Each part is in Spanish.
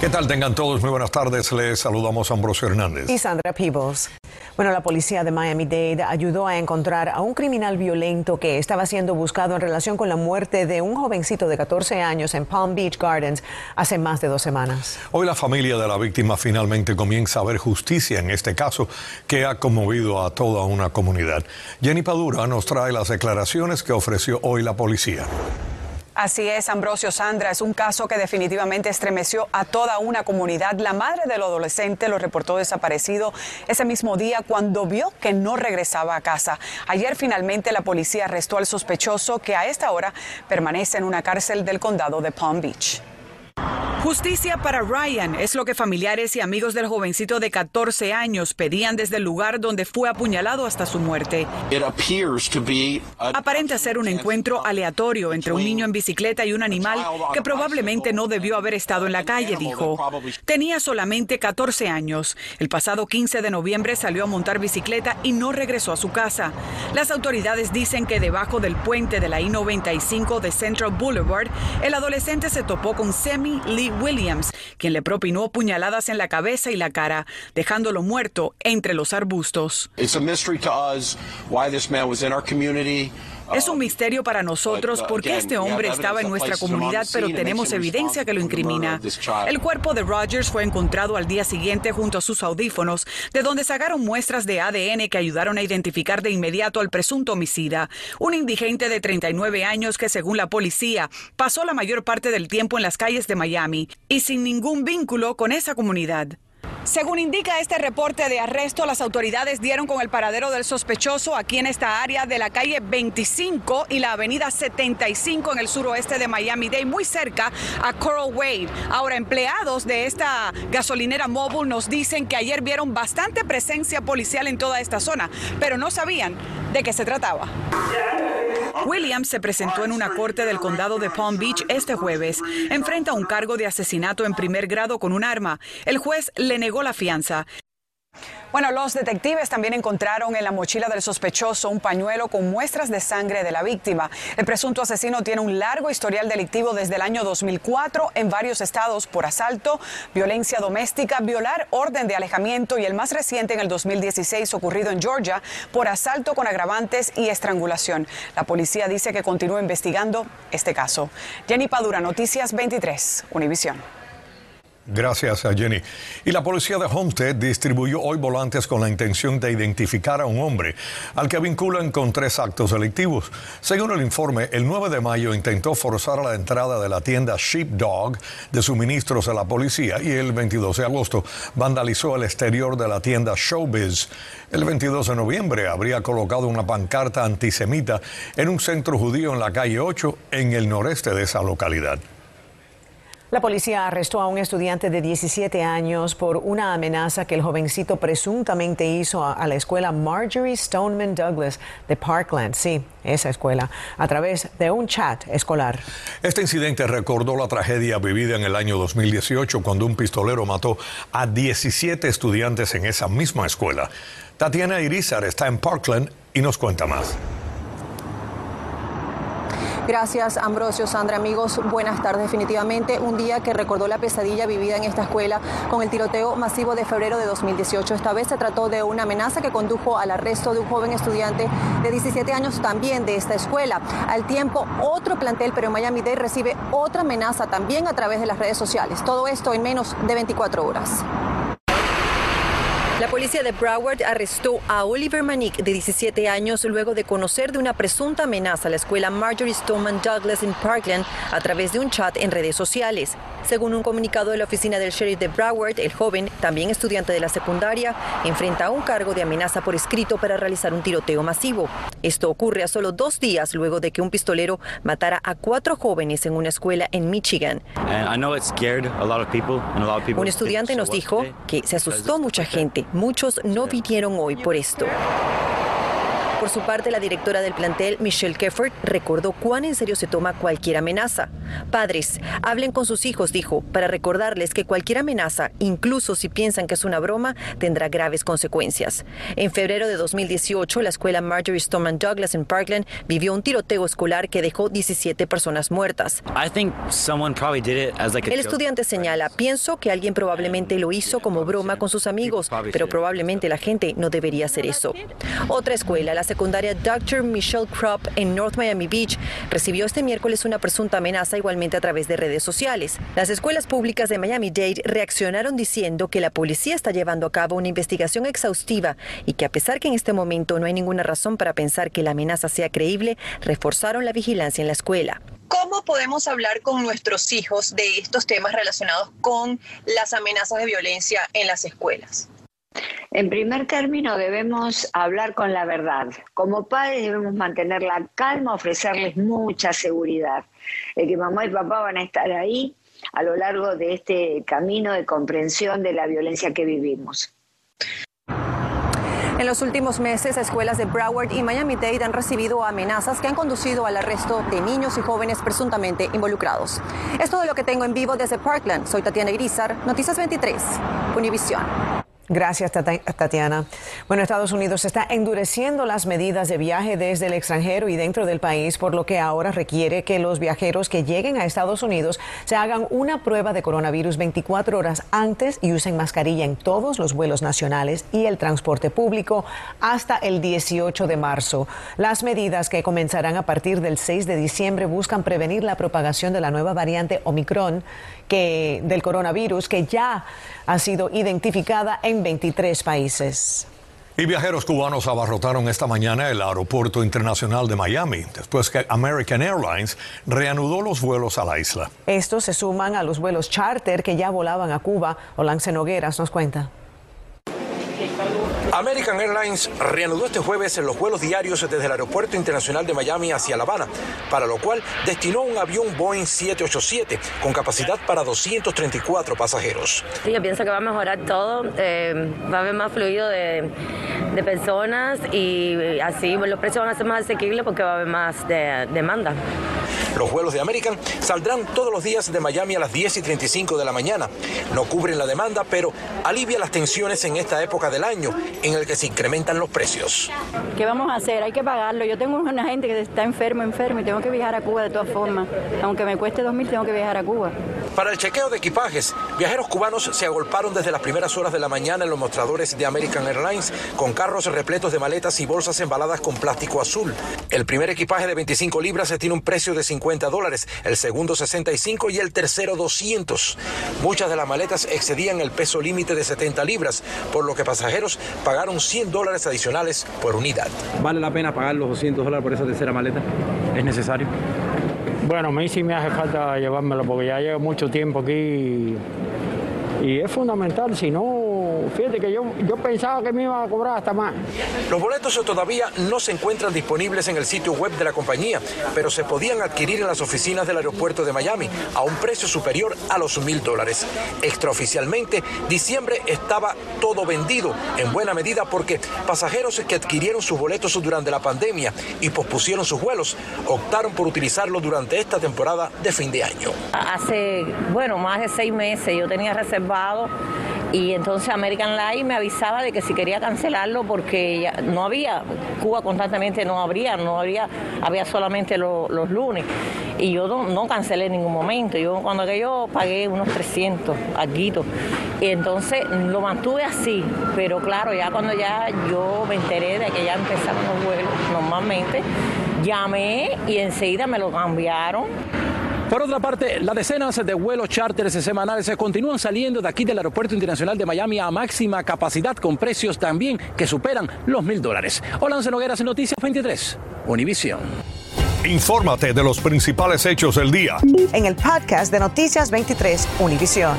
¿Qué tal? Tengan todos muy buenas tardes. Les saludamos a Ambrosio Hernández. Y Sandra Peebles. Bueno, la policía de Miami-Dade ayudó a encontrar a un criminal violento que estaba siendo buscado en relación con la muerte de un jovencito de 14 años en Palm Beach Gardens hace más de dos semanas. Hoy la familia de la víctima finalmente comienza a ver justicia en este caso que ha conmovido a toda una comunidad. Jenny Padura nos trae las declaraciones que ofreció hoy la policía. Así es, Ambrosio Sandra, es un caso que definitivamente estremeció a toda una comunidad. La madre del adolescente lo reportó desaparecido ese mismo día cuando vio que no regresaba a casa. Ayer finalmente la policía arrestó al sospechoso que a esta hora permanece en una cárcel del condado de Palm Beach. Justicia para Ryan es lo que familiares y amigos del jovencito de 14 años pedían desde el lugar donde fue apuñalado hasta su muerte. Aparenta ser un encuentro aleatorio entre un niño en bicicleta y un animal que probablemente no debió haber estado en la calle, dijo. Tenía solamente 14 años. El pasado 15 de noviembre salió a montar bicicleta y no regresó a su casa. Las autoridades dicen que debajo del puente de la I-95 de Central Boulevard, el adolescente se topó con Semi Lee Williams, quien le propinó puñaladas en la cabeza y la cara, dejándolo muerto entre los arbustos. Es un misterio para nosotros por qué este hombre estaba en nuestra comunidad, pero tenemos evidencia que lo incrimina. El cuerpo de Rogers fue encontrado al día siguiente junto a sus audífonos, de donde sacaron muestras de ADN que ayudaron a identificar de inmediato al presunto homicida, un indigente de 39 años que, según la policía, pasó la mayor parte del tiempo en las calles de Miami y sin ningún vínculo con esa comunidad. Según indica este reporte de arresto, las autoridades dieron con el paradero del sospechoso aquí en esta área de la calle 25 y la avenida 75 en el suroeste de Miami-Dade, muy cerca a Coral Wave. Ahora, empleados de esta gasolinera móvil nos dicen que ayer vieron bastante presencia policial en toda esta zona, pero no sabían de qué se trataba. Williams se presentó en una corte del condado de Palm Beach este jueves. Enfrenta un cargo de asesinato en primer grado con un arma. El juez le negó la fianza. Bueno, los detectives también encontraron en la mochila del sospechoso un pañuelo con muestras de sangre de la víctima. El presunto asesino tiene un largo historial delictivo desde el año 2004 en varios estados por asalto, violencia doméstica, violar orden de alejamiento y el más reciente en el 2016 ocurrido en Georgia por asalto con agravantes y estrangulación. La policía dice que continúa investigando este caso. Jenny Padura, Noticias 23, Univisión. Gracias a Jenny. Y la policía de Homestead distribuyó hoy volantes con la intención de identificar a un hombre al que vinculan con tres actos delictivos. Según el informe, el 9 de mayo intentó forzar la entrada de la tienda Sheepdog de suministros a la policía y el 22 de agosto vandalizó el exterior de la tienda Showbiz. El 22 de noviembre habría colocado una pancarta antisemita en un centro judío en la calle 8 en el noreste de esa localidad. La policía arrestó a un estudiante de 17 años por una amenaza que el jovencito presuntamente hizo a, la escuela Marjorie Stoneman Douglas de Parkland, sí, esa escuela, a través de un chat escolar. Este incidente recordó la tragedia vivida en el año 2018 cuando un pistolero mató a 17 estudiantes en esa misma escuela. Tatiana Irizar está en Parkland y nos cuenta más. Gracias, Ambrosio. Sandra, amigos, buenas tardes. Definitivamente un día que recordó la pesadilla vivida en esta escuela con el tiroteo masivo de febrero de 2018. Esta vez se trató de una amenaza que condujo al arresto de un joven estudiante de 17 años también de esta escuela. Al tiempo, otro plantel, pero en Miami-Dade recibe otra amenaza también a través de las redes sociales. Todo esto en menos de 24 horas. La policía de Broward arrestó a Oliver Manick, de 17 años, luego de conocer de una presunta amenaza a la escuela Marjorie Stoneman Douglas en Parkland a través de un chat en redes sociales. Según un comunicado de la oficina del sheriff de Broward, el joven, también estudiante de la secundaria, enfrenta un cargo de amenaza por escrito para realizar un tiroteo masivo. Esto ocurre a solo dos días luego de que un pistolero matara a cuatro jóvenes en una escuela en Michigan. Un estudiante nos dijo que se asustó mucha gente. Muchos no vinieron hoy por esto. Por su parte, la directora del plantel, Michelle Keffert, recordó cuán en serio se toma cualquier amenaza. Padres, hablen con sus hijos, dijo, para recordarles que cualquier amenaza, incluso si piensan que es una broma, tendrá graves consecuencias. En febrero de 2018, la escuela Marjorie Stoneman Douglas en Parkland vivió un tiroteo escolar que dejó 17 personas muertas. El estudiante señala, pienso que alguien probablemente lo hizo como broma con sus amigos, pero probablemente la gente no debería hacer eso. Otra escuela, la secundaria Dr. Michelle Krupp en North Miami Beach, recibió este miércoles una presunta amenaza igualmente a través de redes sociales. Las escuelas públicas de Miami-Dade reaccionaron diciendo que la policía está llevando a cabo una investigación exhaustiva y que a pesar que en este momento no hay ninguna razón para pensar que la amenaza sea creíble, reforzaron la vigilancia en la escuela. ¿Cómo podemos hablar con nuestros hijos de estos temas relacionados con las amenazas de violencia en las escuelas? En primer término, debemos hablar con la verdad. Como padres debemos mantener la calma, ofrecerles mucha seguridad, de que mamá y papá van a estar ahí a lo largo de este camino de comprensión de la violencia que vivimos. En los últimos meses, escuelas de Broward y Miami-Dade han recibido amenazas que han conducido al arresto de niños y jóvenes presuntamente involucrados. Es todo lo que tengo en vivo desde Parkland. Soy Tatiana Irizar, Noticias 23, Univisión. Gracias, Tatiana. Bueno, Estados Unidos está endureciendo las medidas de viaje desde el extranjero y dentro del país, por lo que ahora requiere que los viajeros que lleguen a Estados Unidos se hagan una prueba de coronavirus 24 horas antes y usen mascarilla en todos los vuelos nacionales y el transporte público hasta el 18 de marzo. Las medidas que comenzarán a partir del 6 de diciembre buscan prevenir la propagación de la nueva variante Omicron que, del coronavirus que ya ha sido identificada en 23 países. Y viajeros cubanos abarrotaron esta mañana el aeropuerto internacional de Miami, después que American Airlines reanudó los vuelos a la isla. Estos se suman a los vuelos charter que ya volaban a Cuba. Olance Nogueras nos cuenta. American Airlines reanudó este jueves los vuelos diarios desde el Aeropuerto Internacional de Miami hacia La Habana, para lo cual destinó un avión Boeing 787 con capacidad para 234 pasajeros. Yo pienso que va a mejorar todo, eh, va a haber más fluido de, personas y así los precios van a ser más asequibles porque va a haber más demanda. Los vuelos de American saldrán todos los días de Miami a las 10 y 35 de la mañana. No cubren la demanda, pero alivia las tensiones en esta época del año en el que se incrementan los precios. ¿Qué vamos a hacer? Hay que pagarlo. Yo tengo una gente que está enfermo, enfermo y tengo que viajar a Cuba de todas formas. Aunque me cueste 2.000, tengo que viajar a Cuba. Para el chequeo de equipajes, viajeros cubanos se agolparon desde las primeras horas de la mañana en los mostradores de American Airlines con carros repletos de maletas y bolsas embaladas con plástico azul. El primer equipaje de 25 libras tiene un precio de 50 dólares, el segundo 65 y el tercero 200. Muchas de las maletas excedían el peso límite de 70 libras, por lo que pasajeros pagaron 100 dólares adicionales por unidad. ¿Vale la pena pagar los 200 dólares por esa tercera maleta? ¿Es necesario? Bueno, a mí sí me hace falta llevármelo porque ya llevo mucho tiempo aquí y es fundamental, si no, fíjate que yo, yo pensaba que me iba a cobrar hasta más. Los boletos todavía no se encuentran disponibles en el sitio web de la compañía, pero se podían adquirir en las oficinas del aeropuerto de Miami a un precio superior a los mil dólares. Extraoficialmente, diciembre estaba todo vendido, en buena medida porque pasajeros que adquirieron sus boletos durante la pandemia y pospusieron sus vuelos, optaron por utilizarlo durante esta temporada de fin de año. Hace, bueno, más de seis meses yo tenía reservado y entonces American Life me avisaba de que si quería cancelarlo porque ya no había, Cuba constantemente no habría, no habría, había solamente los lunes. Y yo no, cancelé en ningún momento, yo cuando aquello pagué unos 300 aquí y entonces lo mantuve así, pero claro, ya cuando ya yo me enteré de que ya empezaron los vuelos normalmente, llamé y enseguida me lo cambiaron por otra parte, las decenas de vuelos charters semanales se continúan saliendo de aquí del Aeropuerto Internacional de Miami a máxima capacidad con precios también que superan los mil dólares. Hola, Nogueras, Noticias 23, Univisión. Infórmate de los principales hechos del día. En el podcast de Noticias 23, Univisión.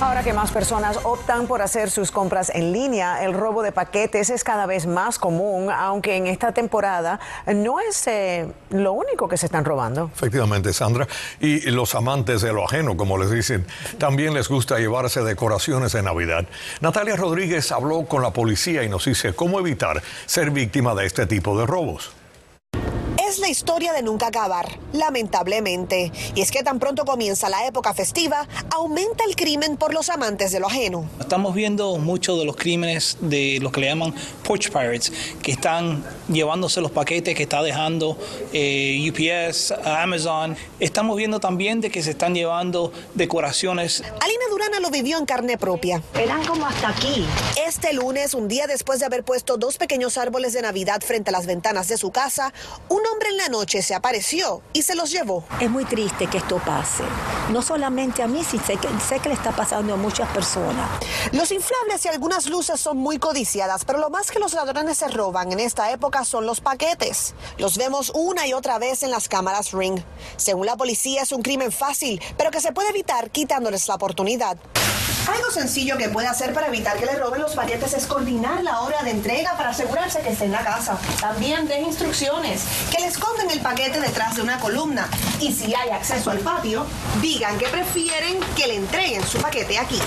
Ahora que más personas optan por hacer sus compras en línea, el robo de paquetes es cada vez más común, aunque en esta temporada no es eh, lo único que se están robando. Efectivamente, Sandra. Y los amantes de lo ajeno, como les dicen, también les gusta llevarse decoraciones de Navidad. Natalia Rodríguez habló con la policía y nos dice cómo evitar ser víctima de este tipo de robos una historia de nunca acabar, lamentablemente. Y es que tan pronto comienza la época festiva, aumenta el crimen por los amantes de lo ajeno. Estamos viendo muchos de los crímenes de los que le llaman porch pirates, que están llevándose los paquetes que está dejando eh, UPS, Amazon. Estamos viendo también de que se están llevando decoraciones. Alina Durana lo vivió en carne propia. Eran como hasta aquí. Este lunes, un día después de haber puesto dos pequeños árboles de Navidad frente a las ventanas de su casa, un hombre en la noche se apareció y se los llevó. Es muy triste que esto pase. No solamente a mí, sí sé que, sé que le está pasando a muchas personas. Los inflables y algunas luces son muy codiciadas, pero lo más que los ladrones se roban en esta época son los paquetes. Los vemos una y otra vez en las cámaras Ring. Según la policía es un crimen fácil, pero que se puede evitar quitándoles la oportunidad. Algo sencillo que puede hacer para evitar que le roben los paquetes es coordinar la hora de entrega para asegurarse que esté en la casa. También den instrucciones, que le esconden el paquete detrás de una columna. Y si hay acceso al patio, digan que prefieren que le entreguen su paquete aquí.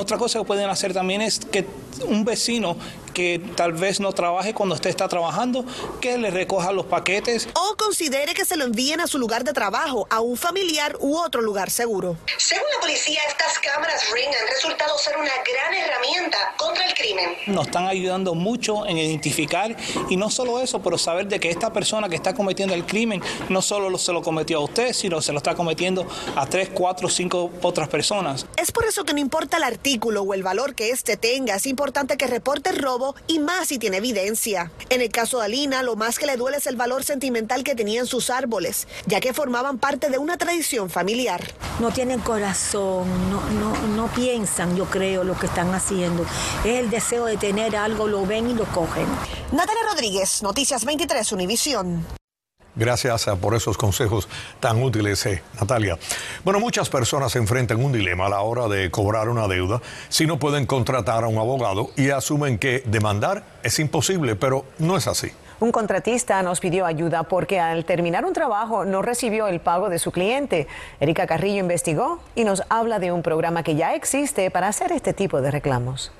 Otra cosa que pueden hacer también es que un vecino que tal vez no trabaje cuando usted está trabajando, que le recoja los paquetes. O considere que se lo envíen a su lugar de trabajo, a un familiar u otro lugar seguro. Según la policía, estas cámaras Ring han resultado ser una gran herramienta contra el crimen. Nos están ayudando mucho en identificar y no solo eso, pero saber de que esta persona que está cometiendo el crimen no solo se lo cometió a usted, sino se lo está cometiendo a tres, cuatro, cinco otras personas. Es por eso que no importa el artículo o el valor que éste tenga, es importante que reporte el robo y más si tiene evidencia. En el caso de Alina, lo más que le duele es el valor sentimental que tenían sus árboles, ya que formaban parte de una tradición familiar. No tienen corazón, no, no, no piensan, yo creo, lo que están haciendo. Es el deseo de tener algo, lo ven y lo cogen. Natalia Rodríguez, Noticias 23, Univisión. Gracias por esos consejos tan útiles, eh, Natalia. Bueno, muchas personas se enfrentan un dilema a la hora de cobrar una deuda si no pueden contratar a un abogado y asumen que demandar es imposible, pero no es así. Un contratista nos pidió ayuda porque al terminar un trabajo no recibió el pago de su cliente. Erika Carrillo investigó y nos habla de un programa que ya existe para hacer este tipo de reclamos.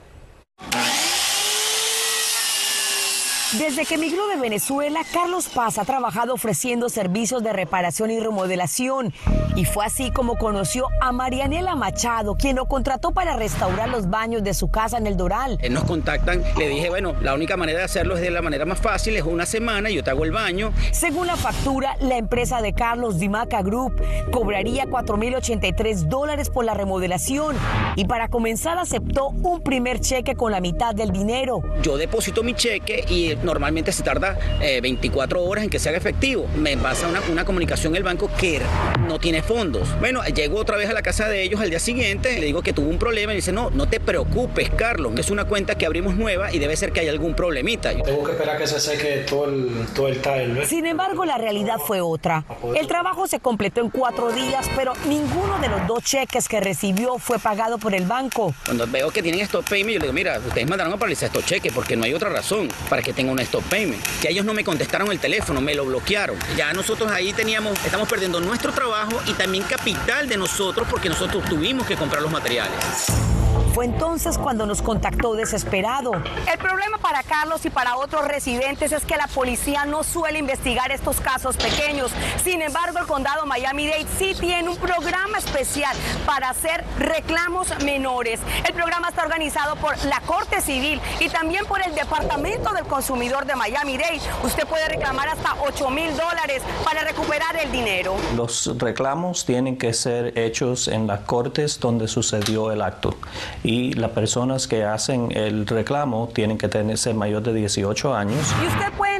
Desde que emigró de Venezuela, Carlos Paz ha trabajado ofreciendo servicios de reparación y remodelación. Y fue así como conoció a Marianela Machado, quien lo contrató para restaurar los baños de su casa en el Doral. Eh, nos contactan, le dije, bueno, la única manera de hacerlo es de la manera más fácil, es una semana, yo te hago el baño. Según la factura, la empresa de Carlos Dimaca Group cobraría 4.083 dólares por la remodelación. Y para comenzar aceptó un primer cheque con la mitad del dinero. Yo deposito mi cheque y normalmente se tarda 24 eh, horas en que se haga efectivo. Me pasa una, una comunicación el banco que no tiene fondos. Bueno, llego otra vez a la casa de ellos al día siguiente, le digo que tuvo un problema y dice, no, no te preocupes, Carlos, es una cuenta que abrimos nueva y debe ser que hay algún problemita. Tengo que esperar que se seque todo el, todo el tile. Sin embargo, la realidad fue otra. El trabajo se completó en cuatro días, pero ninguno de los dos cheques que recibió fue pagado por el banco. Cuando veo que tienen estos payment, yo le digo, mira, ustedes mandaron a paralizar estos cheques porque no hay otra razón para que tengan un stop payment. Que ellos no me contestaron el teléfono, me lo bloquearon. Ya nosotros ahí teníamos, estamos perdiendo nuestro trabajo y también capital de nosotros porque nosotros tuvimos que comprar los materiales. Fue entonces cuando nos contactó desesperado. El problema para Carlos y para otros residentes es que la policía no suele investigar estos casos pequeños. Sin embargo, el condado Miami-Dade sí tiene un programa especial para hacer reclamos menores. El programa está organizado por la Corte Civil y también por el Departamento del Consumidor de Miami-Dade. Usted puede reclamar hasta 8 mil dólares para recuperar el dinero. Los reclamos tienen que ser hechos en las cortes donde sucedió el acto y las personas que hacen el reclamo tienen que tener, ser mayor de 18 años.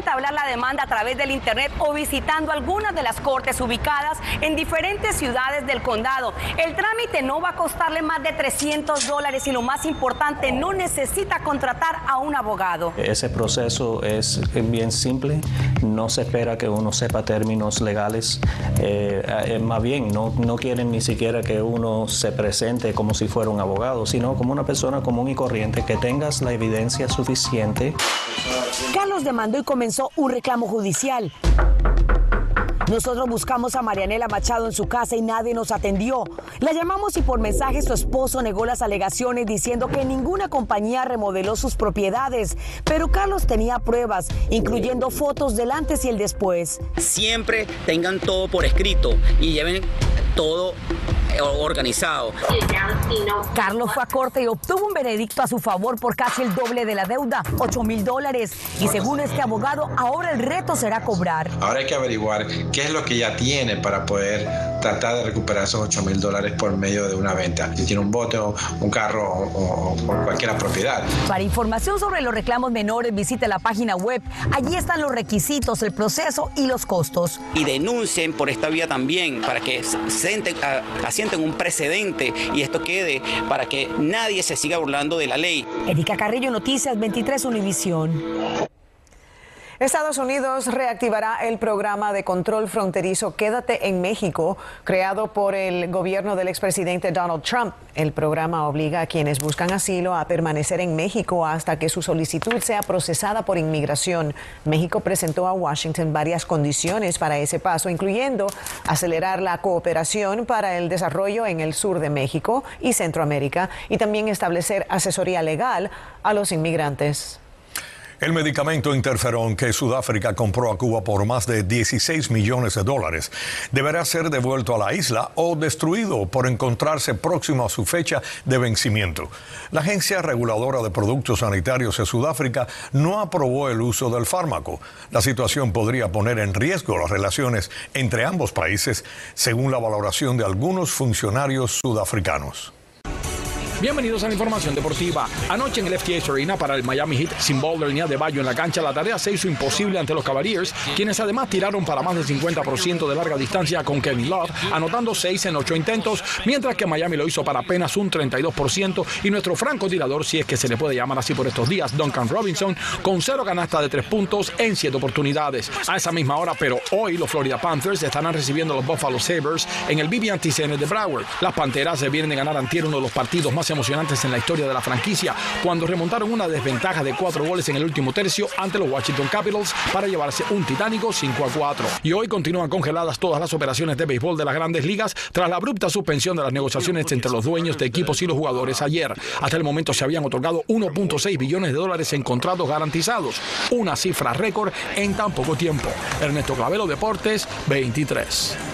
Entablar la demanda a través del Internet o visitando algunas de las cortes ubicadas en diferentes ciudades del condado. El trámite no va a costarle más de 300 dólares y lo más importante, no necesita contratar a un abogado. Ese proceso es bien simple, no se espera que uno sepa términos legales, eh, eh, más bien no, no quieren ni siquiera que uno se presente como si fuera un abogado, sino como una persona común y corriente, que tengas la evidencia suficiente. Carlos demandó y comenzó un reclamo judicial. Nosotros buscamos a Marianela Machado en su casa y nadie nos atendió. La llamamos y por mensaje su esposo negó las alegaciones diciendo que ninguna compañía remodeló sus propiedades. Pero Carlos tenía pruebas, incluyendo fotos del antes y el después. Siempre tengan todo por escrito y lleven todo organizado. Carlos fue a corte y obtuvo un veredicto a su favor por casi el doble de la deuda, 8 mil dólares. Y según este abogado, ahora el reto será cobrar. Ahora hay que averiguar qué es lo que ya tiene para poder tratar de recuperar esos 8 mil dólares por medio de una venta. Si tiene un bote o un carro o, o cualquier propiedad. Para información sobre los reclamos menores, visite la página web. Allí están los requisitos, el proceso y los costos. Y denuncien por esta vía también para que sienten, asienten un precedente y esto quede para que nadie se siga burlando de la ley. Erika Carrillo, Noticias 23 Univisión. Estados Unidos reactivará el programa de control fronterizo Quédate en México, creado por el gobierno del expresidente Donald Trump. El programa obliga a quienes buscan asilo a permanecer en México hasta que su solicitud sea procesada por inmigración. México presentó a Washington varias condiciones para ese paso, incluyendo acelerar la cooperación para el desarrollo en el sur de México y Centroamérica y también establecer asesoría legal a los inmigrantes. El medicamento interferón que Sudáfrica compró a Cuba por más de 16 millones de dólares deberá ser devuelto a la isla o destruido por encontrarse próximo a su fecha de vencimiento. La Agencia Reguladora de Productos Sanitarios de Sudáfrica no aprobó el uso del fármaco. La situación podría poner en riesgo las relaciones entre ambos países, según la valoración de algunos funcionarios sudafricanos. Bienvenidos a la información deportiva. Anoche en el FTX Arena para el Miami Heat, sin Boulder ni de Bayo en la cancha, la tarea se hizo imposible ante los Cavaliers, quienes además tiraron para más del 50% de larga distancia con Kevin Love, anotando 6 en 8 intentos, mientras que Miami lo hizo para apenas un 32% y nuestro franco tirador, si es que se le puede llamar así por estos días, Duncan Robinson, con cero canasta de 3 puntos en 7 oportunidades. A esa misma hora, pero hoy los Florida Panthers estarán recibiendo a los Buffalo Sabres en el BB&T Center de Broward. Las Panteras se vienen de ganar antier uno de los partidos más emocionantes en la historia de la franquicia cuando remontaron una desventaja de cuatro goles en el último tercio ante los Washington Capitals para llevarse un titánico 5 a 4. Y hoy continúan congeladas todas las operaciones de béisbol de las grandes ligas tras la abrupta suspensión de las negociaciones entre los dueños de equipos y los jugadores ayer. Hasta el momento se habían otorgado 1.6 billones de dólares en contratos garantizados, una cifra récord en tan poco tiempo. Ernesto Clavelo Deportes 23.